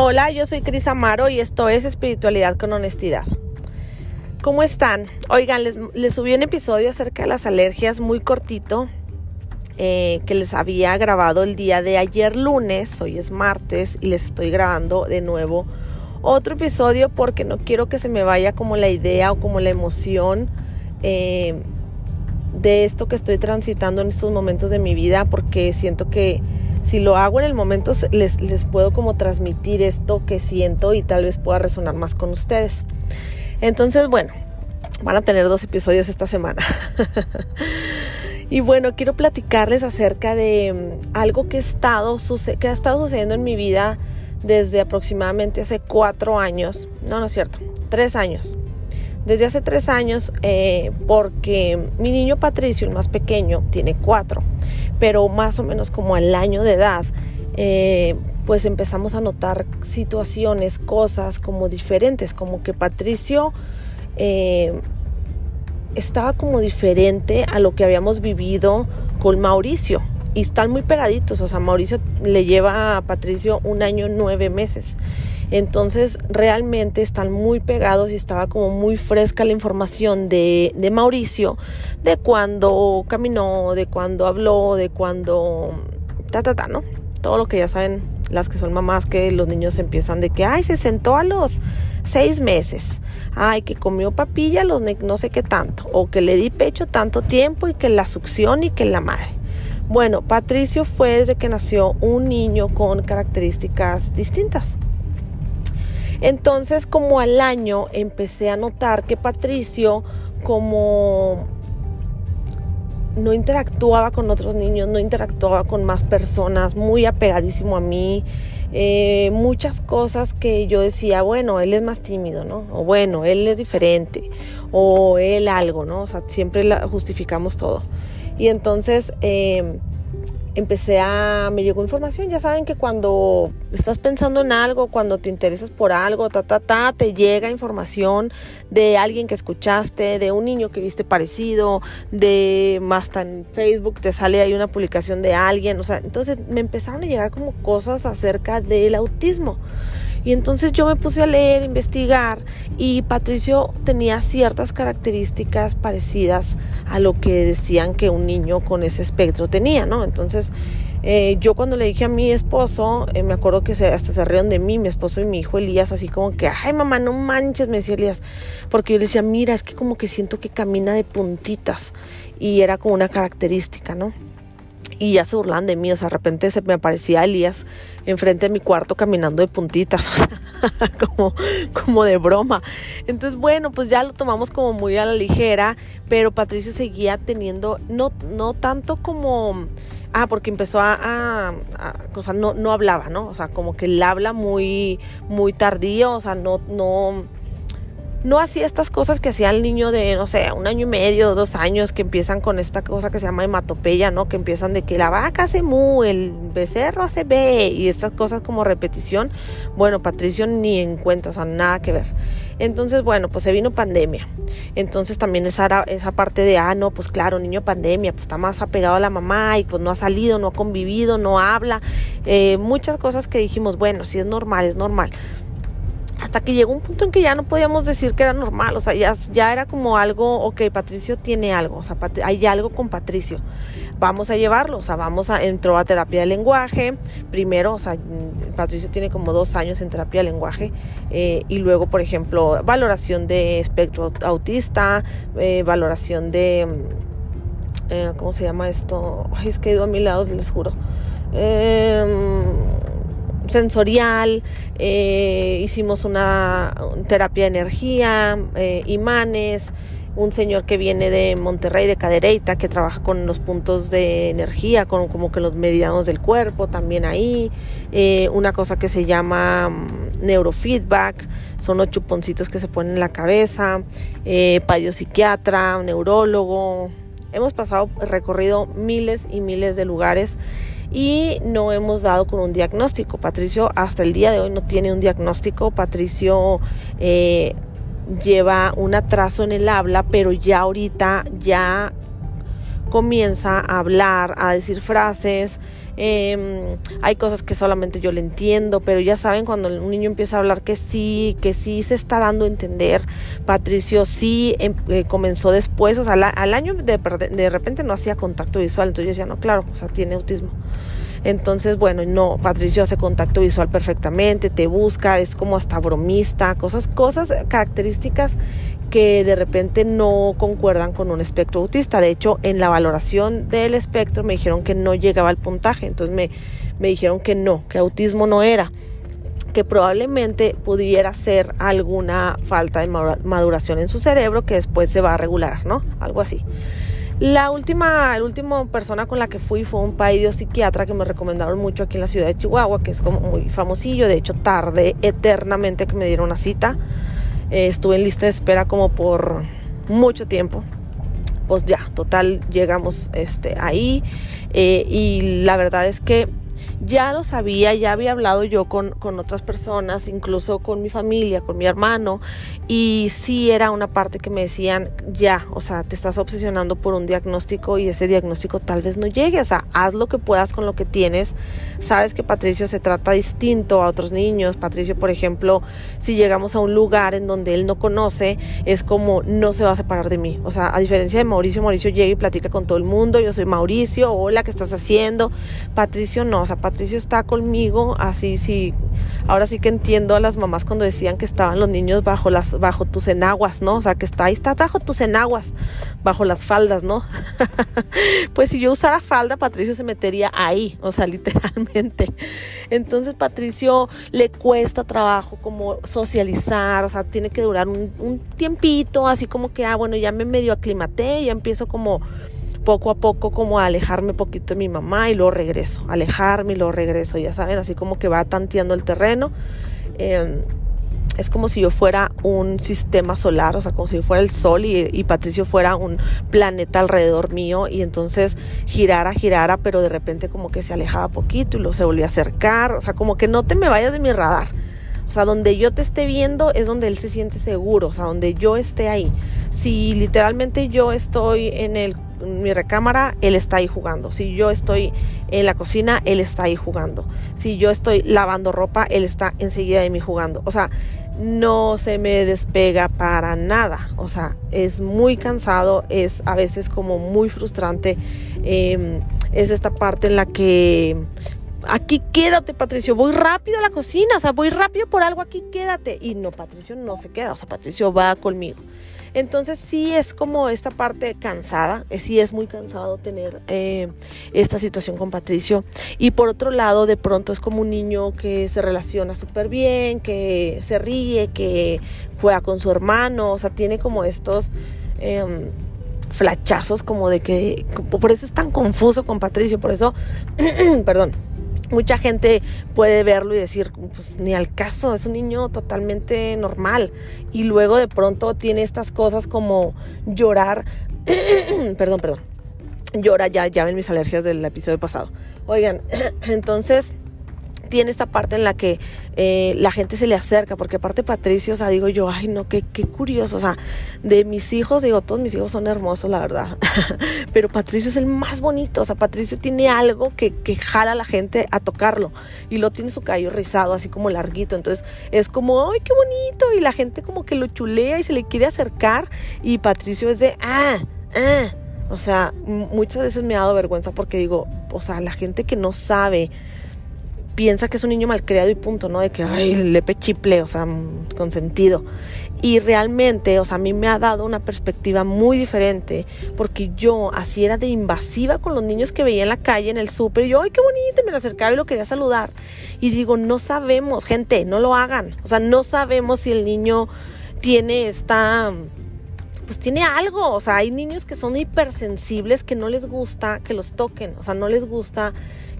Hola, yo soy Cris Amaro y esto es Espiritualidad con Honestidad. ¿Cómo están? Oigan, les, subí un episodio acerca de las alergias muy cortito eh, que les había grabado el día de ayer lunes, hoy es martes y les estoy grabando de nuevo otro episodio porque no quiero que se me vaya como la idea o como la emoción eh, de esto que estoy transitando en estos momentos de mi vida porque siento que si lo hago en el momento les, les puedo como transmitir esto que siento y tal vez pueda resonar más con ustedes. Entonces, bueno, van a tener dos episodios esta semana. y bueno, quiero platicarles acerca de mm, algo que, que ha estado sucediendo en mi vida desde aproximadamente hace cuatro años. No, no es cierto, tres años desde hace tres años eh, porque mi niño Patricio, el más pequeño, tiene cuatro, pero más o menos como al año de edad, eh, pues empezamos a notar situaciones, cosas como diferentes, como que Patricio eh, estaba como diferente a lo que habíamos vivido con Mauricio. Y están muy pegaditos, o sea, Mauricio le lleva a Patricio un año nueve meses. Entonces realmente están muy pegados y estaba como muy fresca la información de, Mauricio, de cuando caminó, de cuando habló, de cuando... Ta, ta, ta, ¿no? Todo lo que ya saben las que son mamás que los niños empiezan de que, ay, se sentó a los seis meses, ay, que comió papilla los no sé qué tanto, o que le di pecho tanto tiempo y que la succión y que la madre. Bueno, Patricio fue desde que nació un niño con características distintas. Entonces, como al año, empecé a notar que Patricio, como no interactuaba con otros niños, no interactuaba con más personas, muy apegadísimo a mí, eh, muchas cosas que yo decía, bueno, él es más tímido, ¿no? O bueno, él es diferente, o él algo, ¿no? O sea, siempre la justificamos todo. Y entonces, eh, empecé a, me llegó información, ya saben que cuando estás pensando en algo, cuando te interesas por algo, ta, ta, ta, te llega información de alguien que escuchaste, de un niño que viste parecido, de más en Facebook te sale ahí una publicación de alguien, o sea, entonces me empezaron a llegar como cosas acerca del autismo. Y entonces yo me puse a leer, investigar y Patricio tenía ciertas características parecidas a lo que decían que un niño con ese espectro tenía, ¿no? Entonces eh, yo cuando le dije a mi esposo, eh, me acuerdo que se, hasta se rieron de mí, mi esposo y mi hijo Elías, así como que, ay mamá, no manches, me decía Elías, porque yo le decía, mira, es que como que siento que camina de puntitas y era como una característica, ¿no? Y ya se burlan de mí, o sea, de repente se me aparecía Elías enfrente de mi cuarto caminando de puntitas, o sea, como, como de broma. Entonces, bueno, pues ya lo tomamos como muy a la ligera, pero Patricio seguía teniendo, no, no tanto como... Ah, porque empezó a, a, o sea, no, no hablaba, ¿no? O sea, como que él habla muy, muy tardío, o sea, no, no, no hacía estas cosas que hacía el niño de, no sé, un año y medio, dos años, que empiezan con esta cosa que se llama hematopeya, ¿no? Que empiezan de que la vaca hace mu, el becerro hace be, y estas cosas como repetición. Bueno, Patricio ni en cuenta, o sea, nada que ver. Entonces, bueno, pues se vino pandemia. Entonces también esa, esa parte de, ah, no, pues claro, niño pandemia, pues está más apegado a la mamá y pues no ha salido, no ha convivido, no habla. Eh, muchas cosas que dijimos, bueno, si es normal, es normal hasta que llegó un punto en que ya no podíamos decir que era normal, o sea, ya, ya era como algo, ok, Patricio tiene algo, o sea, hay algo con Patricio, vamos a llevarlo, o sea, vamos a, entró a terapia de lenguaje, primero, o sea, Patricio tiene como dos años en terapia de lenguaje, eh, y luego, por ejemplo, valoración de espectro autista, eh, valoración de, eh, ¿cómo se llama esto? Ay, es que he ido a mil lados, les juro. Eh, sensorial, eh, hicimos una terapia de energía, eh, imanes, un señor que viene de Monterrey, de Cadereyta, que trabaja con los puntos de energía, con como que los meridianos del cuerpo, también ahí, eh, una cosa que se llama mm, neurofeedback, son los chuponcitos que se ponen en la cabeza, eh, neurólogo, hemos pasado, recorrido miles y miles de lugares y no hemos dado con un diagnóstico. Patricio hasta el día de hoy no tiene un diagnóstico. Patricio eh, lleva un atraso en el habla, pero ya ahorita ya comienza a hablar, a decir frases. Em, hay cosas que solamente yo le entiendo, pero ya saben cuando un niño empieza a hablar que sí, que sí se está dando a entender. Patricio sí em, eh, comenzó después, o sea, al año de, de repente no hacía contacto visual, entonces yo decía, no, claro, o sea, tiene autismo. Entonces, bueno, no, Patricio hace contacto visual perfectamente, te busca, es como hasta bromista, cosas, cosas, características que de repente no concuerdan con un espectro autista. De hecho, en la valoración del espectro me dijeron que no llegaba al puntaje, entonces me, me dijeron que no, que autismo no era que probablemente pudiera ser alguna falta de maduración en su cerebro que después se va a regular, ¿no? Algo así. La última, la última persona con la que fui fue un paidio psiquiatra que me recomendaron mucho aquí en la ciudad de Chihuahua, que es como muy famosillo. De hecho, tardé eternamente que me dieron una cita. Eh, estuve en lista de espera como por mucho tiempo. Pues ya, total, llegamos este, ahí. Eh, y la verdad es que ya lo sabía, ya había hablado yo con, con, otras personas, incluso con mi familia, con mi hermano, y sí era una parte que me decían, ya, o sea, te estás obsesionando por un diagnóstico y ese diagnóstico tal vez no llegue, o sea, haz lo que puedas con lo que tienes. Sabes que Patricio se trata distinto a otros niños. Patricio, por ejemplo, si llegamos a un lugar en donde él no conoce, es como no se va a separar de mí. O sea, a diferencia de Mauricio, Mauricio llega y platica con todo el mundo, yo soy Mauricio, hola, ¿qué estás haciendo? Patricio no, o sea, Patricio está conmigo, así sí, ahora sí que entiendo a las mamás cuando decían que estaban los niños bajo las bajo tus enaguas, ¿no? O sea, que está ahí está bajo tus enaguas, bajo las faldas, ¿no? pues si yo usara falda, Patricio se metería ahí, o sea, literalmente. Entonces, Patricio le cuesta trabajo como socializar, o sea, tiene que durar un, un tiempito, así como que, ah, bueno, ya me medio aclimaté, ya empiezo como poco a poco como a alejarme poquito de mi mamá y luego regreso, alejarme y luego regreso, ya saben, así como que va tanteando el terreno. Em, es como si yo fuera un sistema solar, o sea, como si fuera el sol y, Patricio fuera un planeta alrededor mío y entonces girara, girara, pero de repente como que se alejaba poquito y luego se volvía a acercar, o sea, como que no te me vayas de mi radar. O sea, donde yo te esté viendo es donde él se siente seguro, o sea, donde yo esté ahí. Si literalmente yo estoy en el mi recámara, él está ahí jugando. Si yo estoy en la cocina, él está ahí jugando. Si yo estoy lavando ropa, él está enseguida de mí jugando. O sea, no se me despega para nada. O sea, es muy cansado, es a veces como muy frustrante. Em, es esta parte en la que aquí quédate, Patricio, voy rápido a la cocina, o sea, voy rápido por algo, aquí quédate. Y no, Patricio no se queda, o sea, Patricio va conmigo. Entonces sí es como esta parte cansada, eh, sí es muy cansado tener eh, esta situación con Patricio. Y por otro lado, de pronto es como un niño que se relaciona súper bien, que se ríe, que juega con su hermano, o sea, tiene como estos... Em, flachazos como de que por eso es tan confuso con Patricio, por eso, perdón, mucha gente puede verlo y decir, pues ni al caso, es un niño totalmente normal. Y luego de pronto tiene estas cosas como llorar, perdón, perdón, llora ya, ya ven mis alergias del episodio pasado. Oigan, entonces tiene esta parte en la que eh, la gente se le acerca, porque aparte Patricio, o sea, digo yo, ay no, qué, qué curioso, o sea, de mis hijos, digo, todos mis hijos son hermosos, la verdad, pero Patricio es el más bonito, o sea, Patricio tiene algo que, que jala a la gente a tocarlo, y lo tiene su cabello rizado, así como larguito, entonces es como, ay, qué bonito, y la gente como que lo chulea y se le quiere acercar, y Patricio es de, ah, ah, o sea, muchas veces me ha dado vergüenza porque digo, o sea, la gente que no sabe, piensa que es un niño malcriado y punto, ¿no? De que, ay, le chiple, o sea, con sentido. Y realmente, o sea, a mí me ha dado una perspectiva muy diferente, porque yo así era de invasiva con los niños que veía en la calle, en el súper, y yo, ay, qué bonito, y me lo acercaba y lo quería saludar. Y digo, no sabemos, gente, no lo hagan. O sea, no sabemos si el niño tiene esta pues tiene algo, o sea, hay niños que son hipersensibles que no les gusta que los toquen, o sea, no les gusta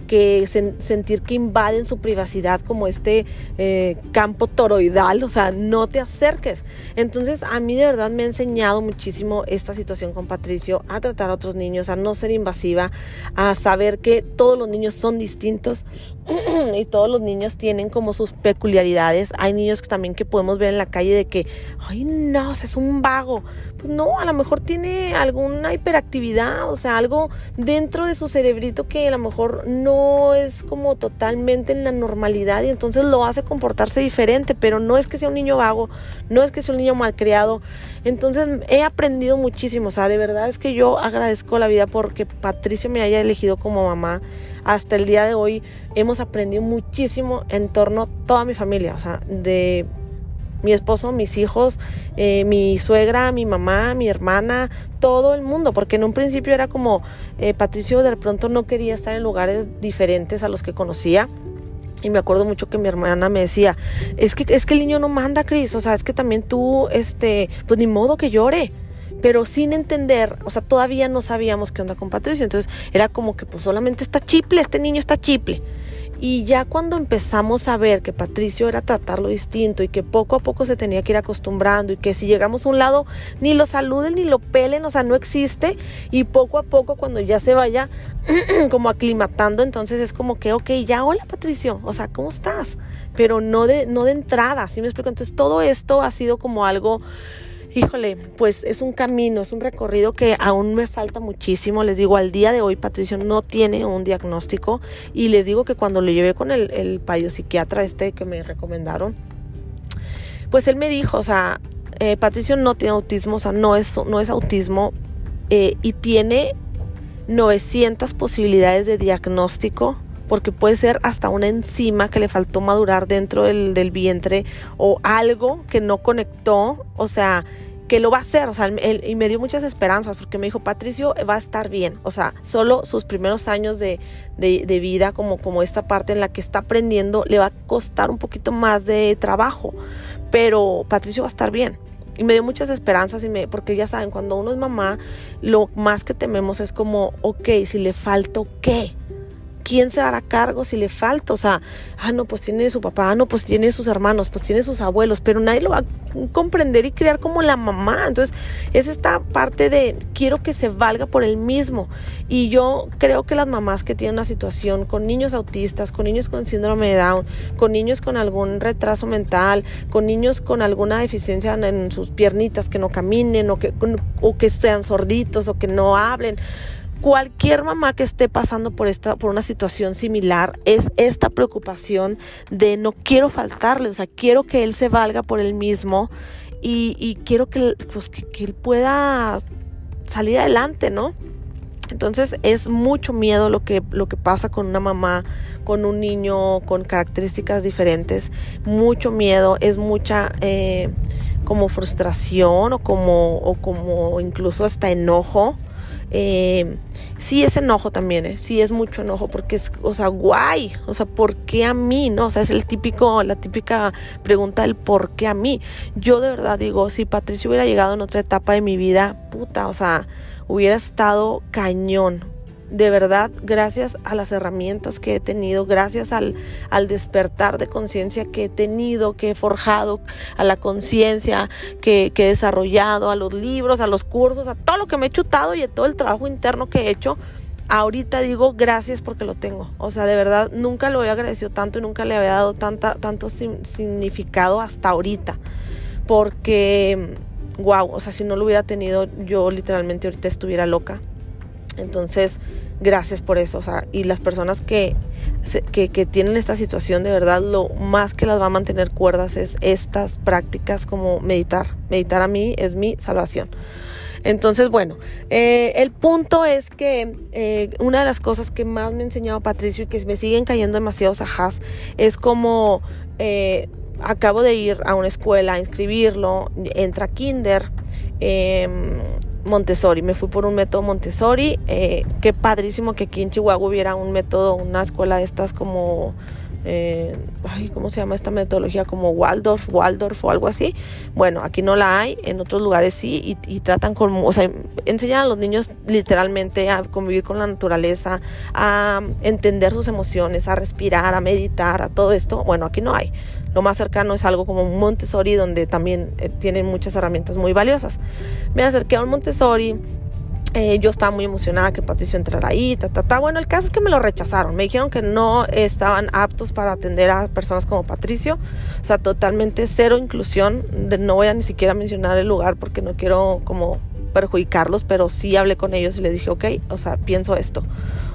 que sentir que invaden su privacidad como este eh, campo toroidal, o sea, no te acerques. Entonces a mí de verdad me ha enseñado muchísimo esta situación con Patricio a tratar a otros niños, a no ser invasiva, a saber que todos los niños son distintos y todos los niños tienen como sus peculiaridades. Hay niños que también que podemos ver en la calle de que, ay no, es un vago. Pues no, a lo mejor tiene alguna hiperactividad, o sea, algo dentro de su cerebrito que a lo mejor no es como totalmente en la normalidad y entonces lo hace comportarse diferente, pero no es que sea un niño vago, no es que sea un niño malcriado. Entonces he aprendido muchísimo, o sea, de verdad es que yo agradezco la vida porque Patricio me haya elegido como mamá. Hasta el día de hoy hemos aprendido muchísimo en torno a toda mi familia, o sea, de mi esposo, mis hijos, eh, mi suegra, mi mamá, mi hermana, todo el mundo, porque en un principio era como eh, Patricio de pronto no quería estar en lugares diferentes a los que conocía. Y me acuerdo mucho que mi hermana me decía, es que, es que el niño no manda, Cris, o sea, es que también tú, este, pues ni modo que llore pero sin entender, o sea, todavía no sabíamos qué onda con Patricio, entonces era como que pues solamente está chiple, este niño está chiple. Y ya cuando empezamos a ver que Patricio era tratarlo distinto y que poco a poco se tenía que ir acostumbrando y que si llegamos a un lado ni lo saluden ni lo pelen, o sea, no existe. Y poco a poco cuando ya se vaya como aclimatando, entonces es como que, ok, ya hola Patricio, o sea, ¿cómo estás? Pero no de, no de entrada, ¿sí me explico? Entonces todo esto ha sido como algo híjole, pues es un camino, es un recorrido que aún me falta muchísimo. Les digo, al día de hoy Patricio no tiene un diagnóstico y les digo que cuando lo llevé con el, el psiquiatra este que me recomendaron, pues él me dijo, o sea, eh, Patricio no tiene autismo, o sea, no es, no es autismo eh, y tiene 900 posibilidades de diagnóstico porque puede ser hasta una enzima que le faltó madurar dentro del, vientre o algo que no conectó, o sea, que lo va a hacer, o sea, y me dio muchas esperanzas porque me dijo, Patricio va a estar bien, o sea, solo sus primeros años de, de, vida, como, como esta parte en la que está aprendiendo, le va a costar un poquito más de trabajo, pero Patricio va a estar bien. Y me dio muchas esperanzas, y me, porque ya saben, cuando uno es mamá, lo más que tememos es como, ok, si le falta, ¿qué? ¿Quién se hará cargo si le falta? O sea, ah, no, pues tiene su papá, ah, no, pues tiene sus hermanos, pues tiene sus abuelos, pero nadie lo va a comprender y criar como la mamá. Entonces, es esta parte de quiero que se valga por él mismo. Y yo creo que las mamás que tienen una situación con niños autistas, con niños con síndrome de Down, con niños con algún retraso mental, con niños con alguna deficiencia en sus piernitas, que no caminen o que, o que sean sorditos o que no hablen, cualquier mamá que esté pasando por esta por una situación similar es esta preocupación de no quiero faltarle, o sea, quiero que él se valga por él mismo y, quiero que, pues, que, él pueda salir adelante, ¿no? Entonces es mucho miedo lo que, lo que pasa con una mamá, con un niño con características diferentes, mucho miedo, es mucha eh, como frustración o como, o como incluso hasta enojo eh, sí es enojo también, ¿eh? sí es mucho enojo porque es, o sea, guay, o sea, ¿por qué a mí? No, o sea, es el típico, la típica pregunta del por qué a mí. Yo de verdad digo, si Patricio hubiera llegado en otra etapa de mi vida, puta, o sea, hubiera estado cañón, de verdad, gracias a las herramientas que he tenido, gracias al, al despertar de conciencia que he tenido, que he forjado, a la conciencia que, que, he desarrollado, a los libros, a los cursos, a todo lo que me he chutado y a todo el trabajo interno que he hecho, ahorita digo gracias porque lo tengo. O sea, de verdad, nunca lo he agradecido tanto y nunca le había dado tanta, tanto significado hasta ahorita. Porque, wow, o sea, si no lo hubiera tenido, yo literalmente ahorita estuviera loca entonces, gracias por eso. O sea, y las personas que, que, tienen esta situación, de verdad, lo más que las va a mantener cuerdas es estas prácticas como meditar. Meditar a mí es mi salvación. Entonces, bueno, eh, el punto es que eh, una de las cosas que más me ha enseñado Patricio y que me siguen cayendo demasiados ajás es como eh, acabo de ir a una escuela a inscribirlo, entra kinder. Em, Montessori, me fui por un método Montessori, eh, qué padrísimo que aquí en Chihuahua hubiera un método, una escuela de estas como eh, ay, ¿cómo se llama esta metodología? Como Waldorf, Waldorf o algo así. Bueno, aquí no la hay, en otros lugares sí, y, tratan con, o sea, enseñan a los niños literalmente a convivir con la naturaleza, a entender sus emociones, a respirar, a meditar, a todo esto. Bueno, aquí no hay. Lo más cercano es algo como Montessori, donde también eh, tienen muchas herramientas muy valiosas. Me acerqué a un Montessori eh, yo estaba muy emocionada que Patricio entrara ahí, ta, ta, ta. Bueno, el caso es que me lo rechazaron. Me dijeron que no estaban aptos para atender a personas como Patricio. O sea, totalmente cero inclusión. no voy a ni siquiera mencionar el lugar porque no quiero como perjudicarlos, pero sí hablé con ellos y les dije, ok, o sea, pienso esto.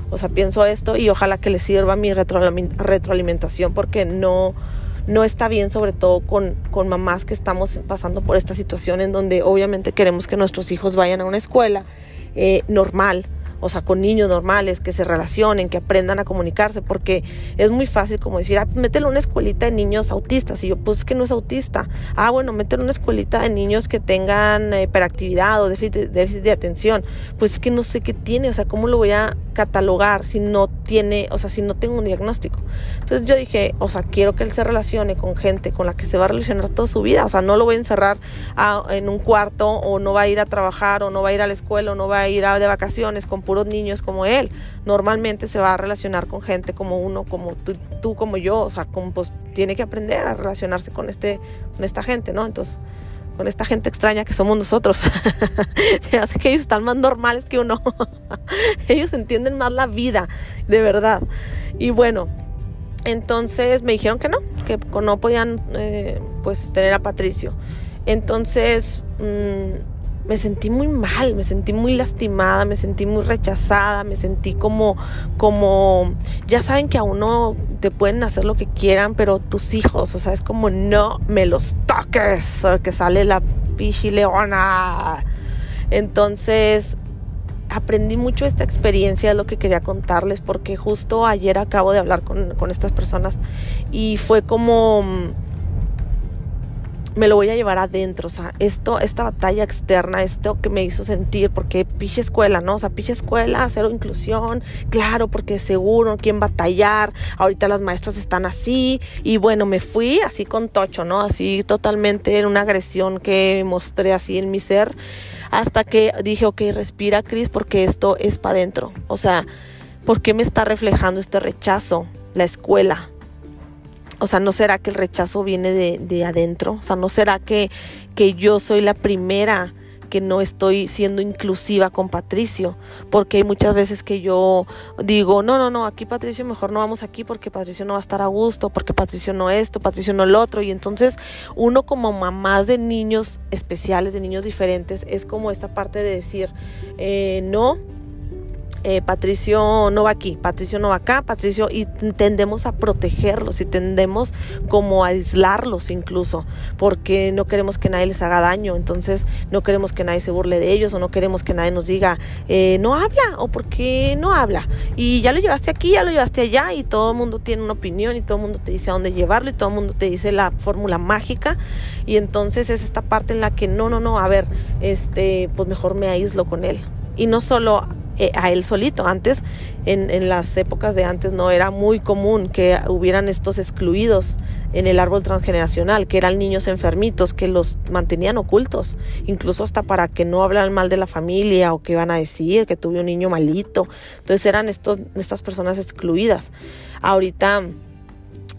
O sea, pienso esto y ojalá que les sirva mi retroalimentación porque no no está bien, sobre todo con, con, mamás que estamos pasando por esta situación en donde obviamente queremos que nuestros hijos vayan a una escuela eh, normal o sea, con niños normales, que se relacionen, que aprendan a comunicarse, porque es muy fácil como decir, ah, mételo una escuelita de niños autistas, y yo, pues es que no es autista, ah, bueno, mételo una escuelita de niños que tengan eh, hiperactividad o déficit, de atención, pues es que no sé qué tiene, o sea, ¿cómo lo voy a catalogar si no tiene, o sea, si no tengo un diagnóstico? Entonces yo dije, o sea, quiero que él se relacione con gente con la que se va a relacionar toda su vida, o sea, no lo voy a encerrar en un cuarto o no va a ir a trabajar o no va a ir a la escuela o no va a ir a, de vacaciones con niños como él. Normalmente se va a relacionar con gente como uno, como tú, como yo, o sea, como, pues tiene que aprender a relacionarse con, este, con esta gente, ¿no? Entonces, con esta gente extraña que somos nosotros. Se hace que ellos están más normales que uno. ellos entienden más la vida, de verdad. Y bueno, entonces me dijeron que no, que no podían eh, pues tener a Patricio. Entonces, mm, me sentí muy mal, me sentí muy lastimada, me sentí muy rechazada, me sentí como, como, ya saben que a uno te pueden hacer lo que quieran, pero tus hijos, o sea, es como no me los toques, que sale la pichileona. Entonces, aprendí mucho esta experiencia, es lo que quería contarles, porque justo ayer acabo de hablar con, con estas personas y fue como me lo voy a llevar adentro, o sea, esto, esta batalla externa, esto que me hizo sentir, porque piche escuela, ¿no? O sea, piche escuela, cero inclusión, claro, porque seguro, ¿quién batallar? Ahorita las maestras están así, y bueno, me fui así con tocho, ¿no? Así totalmente en una agresión que mostré así en mi ser, hasta que dije, ok, respira, Cris, porque esto es para adentro, o sea, ¿por qué me está reflejando este rechazo? La escuela, o sea, ¿no será que el rechazo viene de, adentro? O sea, ¿no será que, que yo soy la primera que no estoy siendo inclusiva con Patricio? Porque hay muchas veces que yo digo, no, no, no, aquí Patricio mejor no vamos aquí porque Patricio no va a estar a gusto, porque Patricio no esto, Patricio no el otro. Y entonces uno como mamás de niños especiales, de niños diferentes, es como esta parte de decir, eh, no, eh, Patricio no va aquí, Patricio no va acá, Patricio, y tendemos a protegerlos y tendemos como a aislarlos incluso, porque no queremos que nadie les haga daño, entonces no queremos que nadie se burle de ellos o no queremos que nadie nos diga, eh, no habla o por qué no habla. Y ya lo llevaste aquí, ya lo llevaste allá y todo el mundo tiene una opinión y todo el mundo te dice a dónde llevarlo y todo el mundo te dice la fórmula mágica y entonces es esta parte en la que no, no, no, a ver, este, pues mejor me aíslo con él. Y no solo eh, a él solito. Antes, en, en, las épocas de antes, no era muy común que hubieran estos excluidos en el árbol transgeneracional, que eran niños enfermitos, que los mantenían ocultos, incluso hasta para que no hablaran mal de la familia o que iban a decir que tuve un niño malito. Entonces eran estos, estas personas excluidas. Ahorita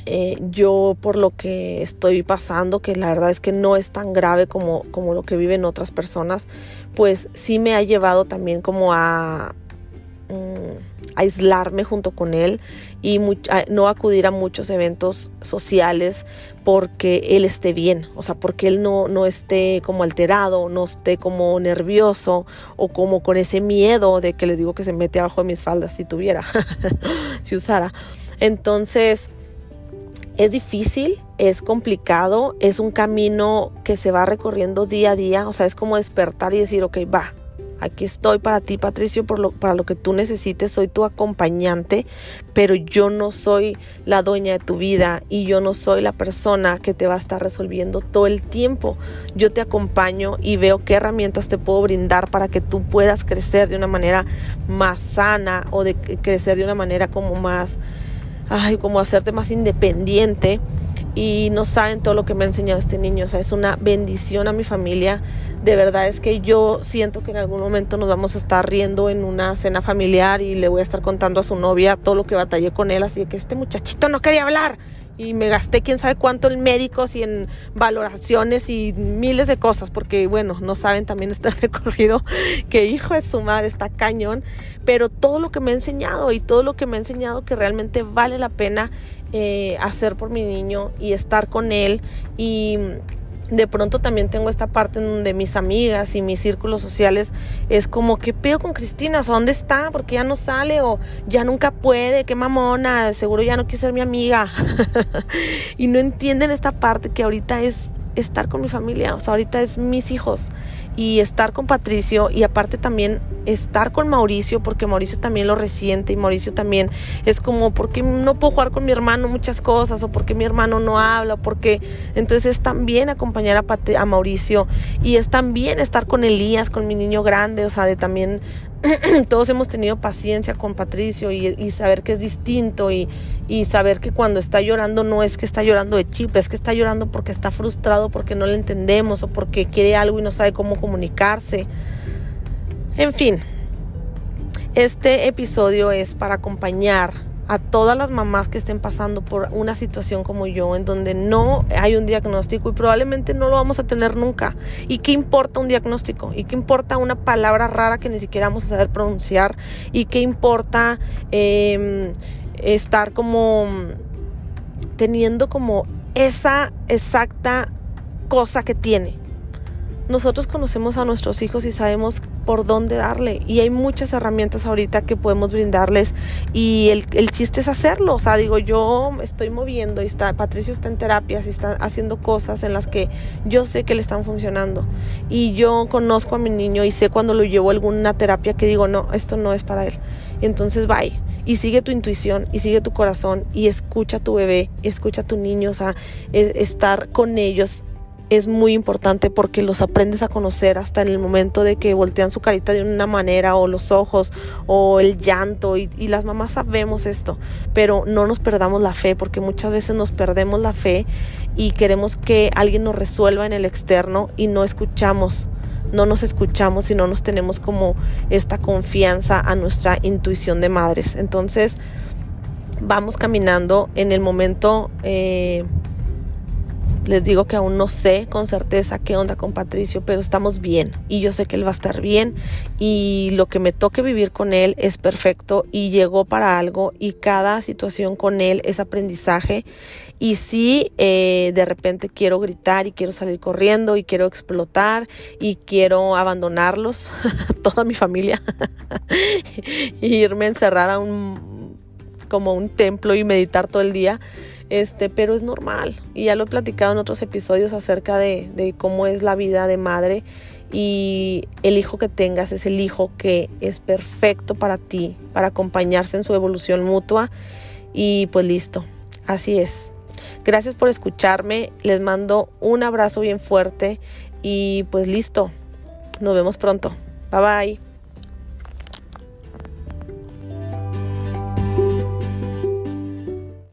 eh, yo por lo que estoy pasando, que la verdad es que no es tan grave como, como lo que viven otras personas, pues sí me ha llevado también como a mm, aislarme junto con él y no acudir a muchos eventos sociales porque él esté bien, o sea, porque él no, no esté como alterado, no esté como nervioso o como con ese miedo de que les digo que se mete abajo de mis faldas si tuviera, si usara. Entonces, es difícil, es complicado, es un camino que se va recorriendo día a día, o sea, es como despertar y decir, ok, va, aquí estoy para ti, Patricio, por lo, para lo que tú necesites, soy tu acompañante, pero yo no soy la dueña de tu vida y yo no soy la persona que te va a estar resolviendo todo el tiempo. Yo te acompaño y veo qué herramientas te puedo brindar para que tú puedas crecer de una manera más sana o de crecer de una manera como más ay, como hacerte más independiente y no saben todo lo que me ha enseñado este niño. O sea, es una bendición a mi familia. De verdad es que yo siento que en algún momento nos vamos a estar riendo en una cena familiar y le voy a estar contando a su novia todo lo que batallé con él. Así que este muchachito no quería hablar. Y me gasté quién sabe cuánto en médicos y en valoraciones y miles de cosas, porque bueno, no saben también este recorrido que hijo de su madre está cañón, pero todo lo que me ha enseñado y todo lo que me ha enseñado que realmente vale la pena eh, hacer por mi niño y estar con él y de pronto también tengo esta parte en donde mis amigas y mis círculos sociales es como, ¿qué pedo con Cristina? ¿O ¿Dónde está? Porque ya no sale o ya nunca puede, qué mamona, seguro ya no quiere ser mi amiga. y no entienden esta parte que ahorita es estar con mi familia, o sea, ahorita es mis hijos y estar con Patricio y aparte también estar con Mauricio porque Mauricio también lo resiente y Mauricio también es como porque no puedo jugar con mi hermano muchas cosas o porque mi hermano no habla porque entonces es también acompañar a, a Mauricio y es también estar con Elías con mi niño grande o sea de también todos hemos tenido paciencia con Patricio y, saber que es distinto y, y, saber que cuando está llorando no es que está llorando de chip, es que está llorando porque está frustrado, porque no le entendemos o porque quiere algo y no sabe cómo comunicarse. En fin, este episodio es para acompañar a todas las mamás que estén pasando por una situación como yo, en donde no hay un diagnóstico y probablemente no lo vamos a tener nunca. ¿Y qué importa un diagnóstico? ¿Y qué importa una palabra rara que ni siquiera vamos a saber pronunciar? ¿Y qué importa em, estar como teniendo como esa exacta cosa que tiene? Nosotros conocemos a nuestros hijos y sabemos por dónde darle y hay muchas herramientas ahorita que podemos brindarles y el, el, chiste es hacerlo, o sea, digo, yo estoy moviendo y está, Patricio está en terapias y está haciendo cosas en las que yo sé que le están funcionando. Y yo conozco a mi niño y sé cuando lo llevo a alguna terapia que digo, no, esto no es para él. Y entonces bye. Y sigue tu intuición y sigue tu corazón y escucha a tu bebé y escucha a tu niño, o sea, estar con ellos es muy importante porque los aprendes a conocer hasta en el momento de que voltean su carita de una manera o los ojos o el llanto y, las mamás sabemos esto, pero no nos perdamos la fe porque muchas veces nos perdemos la fe y queremos que alguien nos resuelva en el externo y no escuchamos no nos escuchamos y no nos tenemos como esta confianza a nuestra intuición de madres. Entonces, vamos caminando en el momento eh, les digo que aún no sé con certeza qué onda con Patricio, pero estamos bien. Y yo sé que él va a estar bien. Y lo que me toque vivir con él es perfecto. Y llegó para algo. Y cada situación con él es aprendizaje. Y si eh, de repente quiero gritar y quiero salir corriendo y quiero explotar y quiero abandonarlos, toda mi familia, y irme a encerrar a un como un templo y meditar todo el día este, pero es normal. Y ya lo he platicado en otros episodios acerca de, de cómo es la vida de madre y el hijo que tengas es el hijo que es perfecto para ti, para acompañarse en su evolución mutua y pues listo, así es. Gracias por escucharme, les mando un abrazo bien fuerte y pues listo, nos vemos pronto. Bye bye.